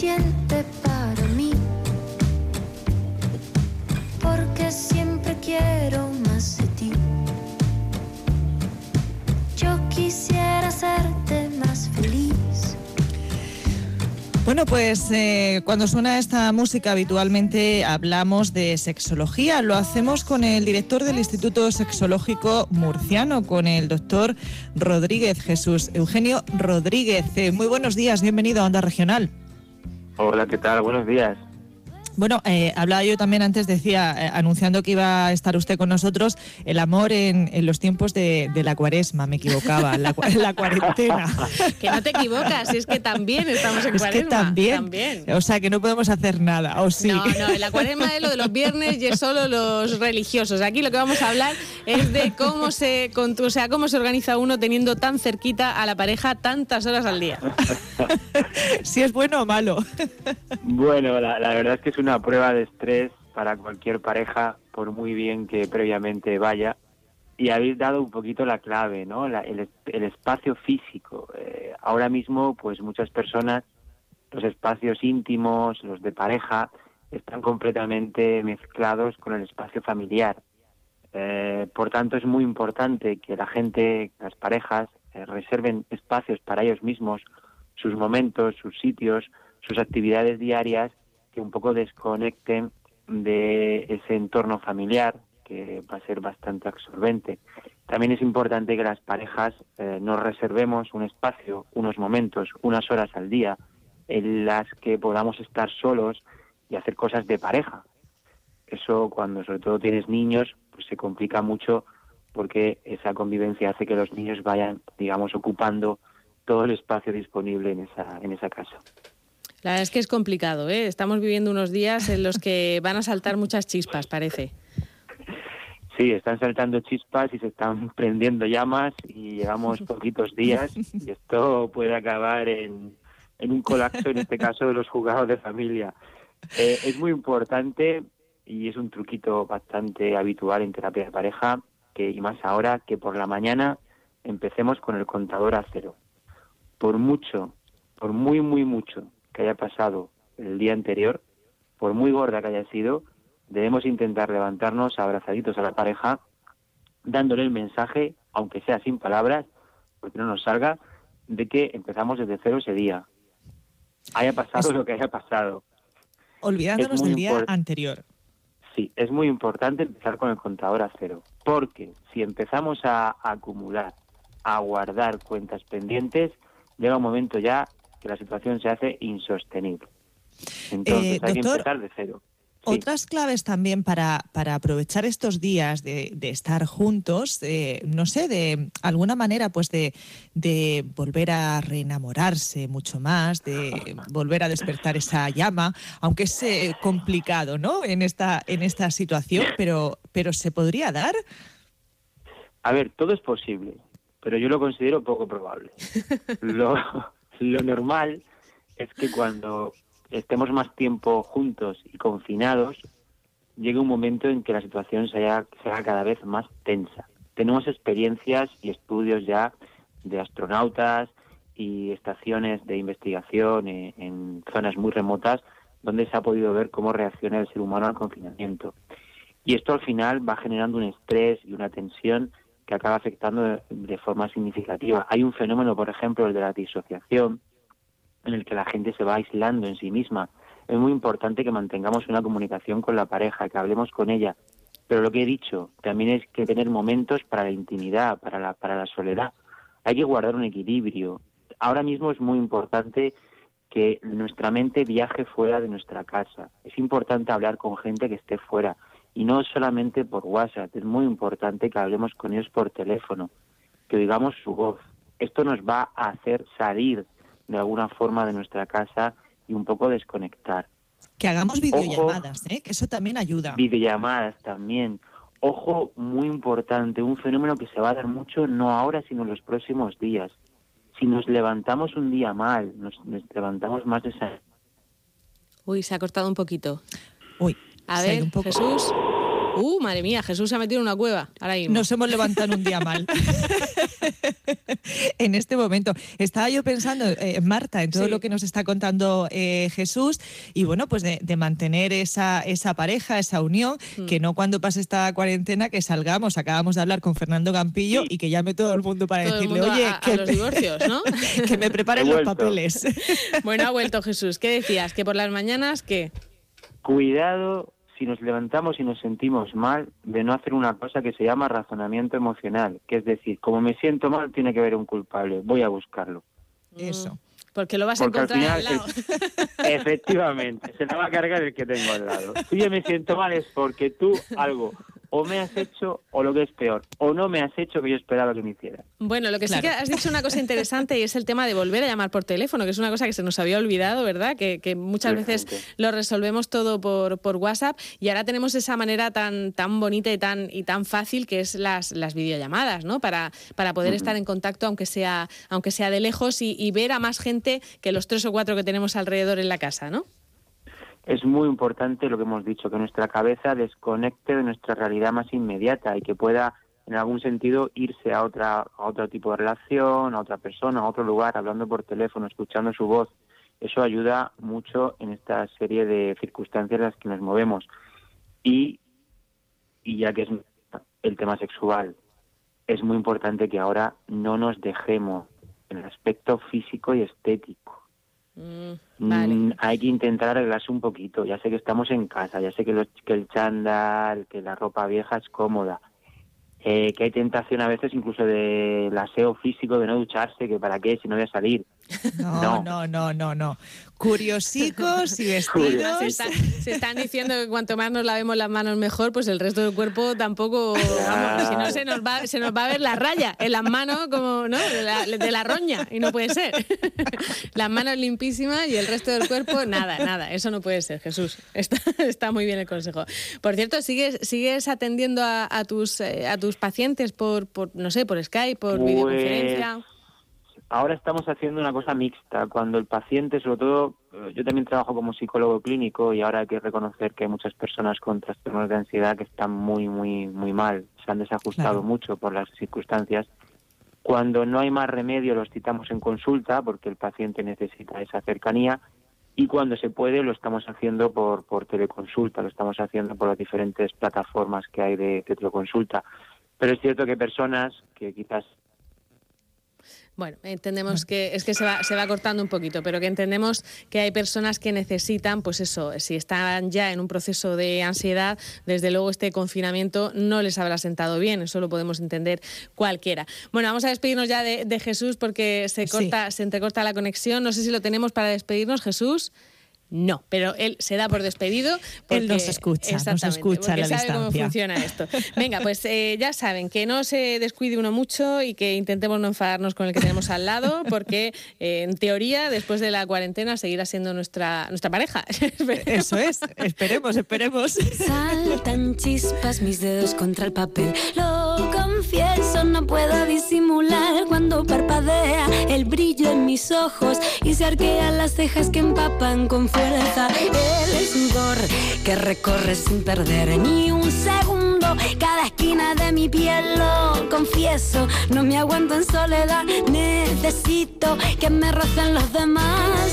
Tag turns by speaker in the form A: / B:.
A: suficiente para mí. Porque siempre quiero más de ti. Yo quisiera hacerte más feliz.
B: Bueno, pues eh, cuando suena esta música habitualmente hablamos de sexología. Lo hacemos con el director del Instituto Sexológico Murciano, con el doctor Rodríguez Jesús. Eugenio Rodríguez, eh, muy buenos días, bienvenido a Onda Regional.
C: Hola, ¿qué tal? Buenos días.
B: Bueno, eh, hablaba yo también antes, decía, eh, anunciando que iba a estar usted con nosotros, el amor en, en los tiempos de, de la cuaresma, me equivocaba, la, la cuarentena.
D: Que no te equivocas, es que también estamos en
B: Es que
D: cuaresma.
B: también, o sea que no podemos hacer nada, ¿o sí?
D: No, no, la cuaresma es lo de los viernes y es solo los religiosos. Aquí lo que vamos a hablar es de cómo se, con- o sea, cómo se organiza uno teniendo tan cerquita a la pareja tantas horas al día.
B: si es bueno o malo.
C: Bueno, la, la verdad es que es una prueba de estrés para cualquier pareja, por muy bien que previamente vaya. Y habéis dado un poquito la clave, ¿no? La- el espacio físico. Eh, ahora mismo, pues muchas personas, los espacios íntimos, los de pareja, están completamente mezclados con el espacio familiar. Eh, por tanto, es muy importante que la gente, las parejas, eh, reserven espacios para ellos mismos, sus momentos, sus sitios, sus actividades diarias, que un poco desconecten de ese entorno familiar, que va a ser bastante absorbente. También es importante que las parejas eh, nos reservemos un espacio, unos momentos, unas horas al día, en las que podamos estar solos y hacer cosas de pareja. Eso cuando sobre todo tienes niños, pues se complica mucho porque esa convivencia hace que los niños vayan, digamos, ocupando todo el espacio disponible en esa, en esa casa.
D: La verdad es que es complicado, ¿eh? Estamos viviendo unos días en los que van a saltar muchas chispas, parece.
C: Sí, están saltando chispas y se están prendiendo llamas y llevamos poquitos días y esto puede acabar en, un colapso, en este caso, de los juzgados de familia. Eh, es muy importante y es un truquito bastante habitual en terapia de pareja, que y más ahora, que por la mañana empecemos con el contador a cero. Por mucho, por muy, muy mucho que haya pasado el día anterior, por muy gorda que haya sido, debemos intentar levantarnos abrazaditos a la pareja, dándole el mensaje, aunque sea sin palabras, porque no nos salga, de que empezamos desde cero ese día. Haya pasado
B: Es-
C: lo que haya pasado.
B: Olvidándonos del día anterior.
C: Sí, es muy importante empezar con el contador a cero, porque si empezamos a acumular, a guardar cuentas pendientes, llega un momento ya que la situación se hace insostenible. Entonces
B: Eh,
C: hay que
B: doctor,
C: empezar de cero. Sí.
B: Otras claves también para, para aprovechar estos días de, de estar juntos, eh, no sé, de alguna manera, pues de, de volver a reenamorarse mucho más, de volver a despertar esa llama, aunque es eh, complicado, ¿no? En esta, en esta situación, pero, pero se podría dar.
C: A ver, todo es posible, pero yo lo considero poco probable. lo, lo normal es que cuando estemos más tiempo juntos y confinados, llegue un momento en que la situación se haga, se haga cada vez más tensa. Tenemos experiencias y estudios ya de astronautas y estaciones de investigación en, en zonas muy remotas donde se ha podido ver cómo reacciona el ser humano al confinamiento. Y esto al final va generando un estrés y una tensión que acaba afectando de, forma significativa. Hay un fenómeno, por ejemplo, el de la disociación, en el que la gente se va aislando en sí misma. Es muy importante que mantengamos una comunicación con la pareja, que hablemos con ella. Pero lo que he dicho, también es que tener momentos para la intimidad, para la, para la soledad. Hay que guardar un equilibrio. Ahora mismo es muy importante que nuestra mente viaje fuera de nuestra casa. Es importante hablar con gente que esté fuera y no solamente por WhatsApp. Es muy importante que hablemos con ellos por teléfono, que oigamos su voz. Esto nos va a hacer salir de alguna forma de nuestra casa y un poco desconectar.
B: Que hagamos
C: Ojo.
B: videollamadas, ¿eh? que eso también ayuda.
C: Videollamadas también. Ojo, muy importante, un fenómeno que se va a dar mucho, no ahora, sino en los próximos días. Si nos levantamos un día mal, nos, nos levantamos más desanimados,
D: Uy, se ha cortado un poquito.
B: Uy,
D: A ver,
B: un poco.
D: Jesús. Uh, madre mía, Jesús se ha metido en una cueva. Ahora mismo.
B: Nos hemos levantado un día mal. en este momento. Estaba yo pensando, eh, Marta, en todo
D: Sí.
B: lo que nos está contando eh, Jesús y bueno, pues de, de mantener esa, esa pareja, esa unión,
D: Mm.
B: que no cuando pase esta cuarentena que salgamos. Acabamos de hablar con Fernando Campillo y que llame todo el mundo para
D: Todo
B: decirle,
D: mundo
B: oye,
D: a, a
B: que,
D: los divorcios, ¿no?
B: que me preparen los papeles.
D: bueno, ha vuelto Jesús. ¿Qué decías? ¿Que por las mañanas qué?
C: Cuidado si nos levantamos y nos sentimos mal de no hacer una cosa que se llama razonamiento emocional, que es decir, como me siento mal tiene que haber un culpable, voy a buscarlo.
B: Eso.
D: Porque lo vas a
C: Porque al
D: encontrar al
C: final
D: lado.
C: Efectivamente, se la va a cargar el que tengo al lado. Si yo me siento mal es porque tú algo o me has hecho o lo que es peor, o no me has hecho que yo esperaba que me hicieras.
D: Bueno, lo que sí que has dicho una cosa interesante y es el tema de volver a llamar por teléfono, que es una cosa que se nos había olvidado, ¿verdad? Que, que muchas veces lo resolvemos todo por, por WhatsApp y ahora tenemos esa manera tan, tan bonita y tan, y tan fácil que es las, las videollamadas, ¿no? Para, para poder estar en contacto aunque sea, aunque sea de lejos y, y ver a más gente que los tres o cuatro que tenemos alrededor en la casa, ¿no?
C: Es muy importante lo que hemos dicho, que nuestra cabeza desconecte de nuestra realidad más inmediata y que pueda, en algún sentido, irse a, otra, a otro tipo de relación, a otra persona, a otro lugar, hablando por teléfono, escuchando su voz. Eso ayuda mucho en esta serie de circunstancias en las que nos movemos. Y, y ya que es el tema sexual, es muy importante que ahora no nos dejemos en el aspecto físico y estético.
D: Mm, vale.
C: Mm, hay que intentar arreglarse un poquito. Ya sé que estamos en casa, ya sé que, los- que el chándal, que la ropa vieja es cómoda, eh, que hay tentación a veces incluso del aseo físico, de no ducharse, que para qué si no voy a salir.
B: No,
C: No.
B: no, no, no, no. Curiosicos y vestidos.
D: se, están, se están diciendo que cuanto más nos lavemos las manos mejor, pues el resto del cuerpo tampoco, vamos, si no se nos va, se nos va a ver la raya en las manos como, ¿no? De la, de la roña y no puede ser. Las manos limpísimas y el resto del cuerpo nada, nada, eso no puede ser, Jesús. Está, está muy bien el consejo. Por cierto, sigues sigues atendiendo a, a tus eh, a tus pacientes por, por no sé, por Skype, por
C: Pues,
D: videoconferencia.
C: Ahora estamos haciendo una cosa mixta, cuando el paciente, sobre todo, eh, yo también trabajo como psicólogo clínico y ahora hay que reconocer que hay muchas personas con trastornos de ansiedad que están muy, muy, muy mal, se han desajustado
B: Claro.
C: mucho por las circunstancias. Cuando no hay más remedio los citamos en consulta porque el paciente necesita esa cercanía y cuando se puede lo estamos haciendo por, por teleconsulta, lo estamos haciendo por las diferentes plataformas que hay de, de teleconsulta. Pero es cierto que personas que quizás
D: Bueno, entendemos que es que se va, se va cortando un poquito, pero que entendemos que hay personas que necesitan, pues eso, si están ya en un proceso de ansiedad, desde luego este confinamiento no les habrá sentado bien, eso lo podemos entender cualquiera. Bueno, vamos a despedirnos ya de, de Jesús porque se
B: Sí.
D: corta, se entrecorta la conexión. No sé si lo tenemos para despedirnos, Jesús. No, pero él se da por despedido.
B: Él nos
D: porque-
B: escucha, nos escucha a
D: porque
B: la
D: sabe cómo
B: distancia.
D: funciona esto. Venga, pues eh, ya saben, que no se descuide uno mucho y que intentemos no enfadarnos con el que tenemos al lado, porque eh, en teoría, después de la cuarentena, seguirá siendo nuestra, nuestra pareja.
B: Eso es, esperemos, esperemos.
A: Saltan chispas mis dedos contra el papel. Lo confieso, no puedo disimular cuando parpadea el brillo en mis ojos y se arquean las cejas que empapan con fuerza. El sudor que recorre sin perder ni un segundo cada esquina de mi piel. Lo confieso, no me aguanto en soledad. Necesito que me rocen los demás.